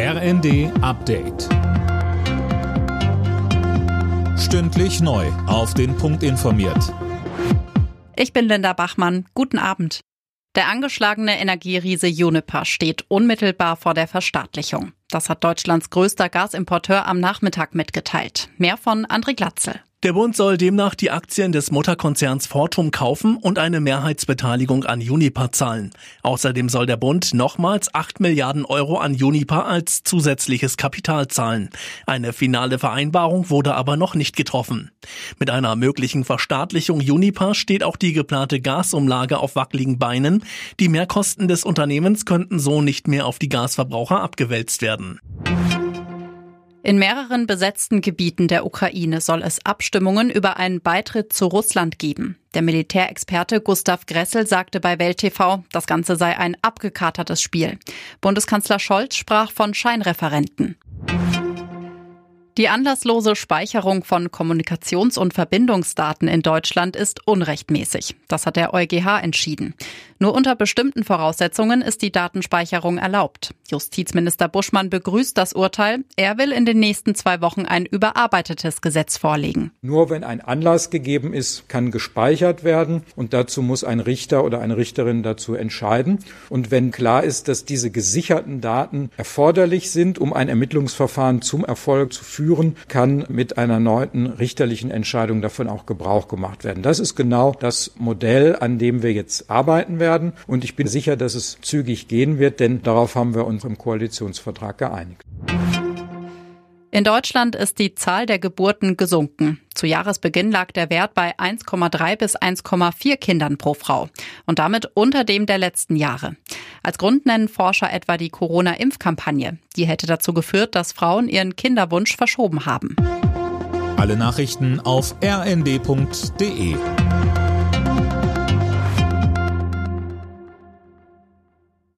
RND Update. Stündlich neu. Auf den Punkt informiert. Ich bin Linda Bachmann. Guten Abend. Der angeschlagene Energieriese Juniper steht unmittelbar vor der Verstaatlichung. Das hat Deutschlands größter Gasimporteur am Nachmittag mitgeteilt. Mehr von André Glatzel. Der Bund soll demnach die Aktien des Mutterkonzerns Fortum kaufen und eine Mehrheitsbeteiligung an Uniper zahlen. Außerdem soll der Bund nochmals 8 Milliarden Euro an Uniper als zusätzliches Kapital zahlen. Eine finale Vereinbarung wurde aber noch nicht getroffen. Mit einer möglichen Verstaatlichung Uniper steht auch die geplante Gasumlage auf wackeligen Beinen. Die Mehrkosten des Unternehmens könnten so nicht mehr auf die Gasverbraucher abgewälzt werden. In mehreren besetzten Gebieten der Ukraine soll es Abstimmungen über einen Beitritt zu Russland geben. Der Militärexperte Gustav Gressel sagte bei Welt TV, das Ganze sei ein abgekatertes Spiel. Bundeskanzler Scholz sprach von Scheinreferenten. Die anlasslose Speicherung von Kommunikations- und Verbindungsdaten in Deutschland ist unrechtmäßig. Das hat der EuGH entschieden. Nur unter bestimmten Voraussetzungen ist die Datenspeicherung erlaubt. Justizminister Buschmann begrüßt das Urteil. Er will in den nächsten zwei Wochen ein überarbeitetes Gesetz vorlegen. Nur wenn ein Anlass gegeben ist, kann gespeichert werden und dazu muss ein Richter oder eine Richterin dazu entscheiden. Und wenn klar ist, dass diese gesicherten Daten erforderlich sind, um ein Ermittlungsverfahren zum Erfolg zu führen, führen, kann mit einer erneuten richterlichen Entscheidung davon auch Gebrauch gemacht werden. Das ist genau das Modell, an dem wir jetzt arbeiten werden. Und ich bin sicher, dass es zügig gehen wird, denn darauf haben wir uns im Koalitionsvertrag geeinigt. In Deutschland ist die Zahl der Geburten gesunken. Zu Jahresbeginn lag der Wert bei 1,3 bis 1,4 Kindern pro Frau und damit unter dem der letzten Jahre. Als Grund nennen Forscher etwa die Corona-Impfkampagne. Die hätte dazu geführt, dass Frauen ihren Kinderwunsch verschoben haben. Alle Nachrichten auf rnd.de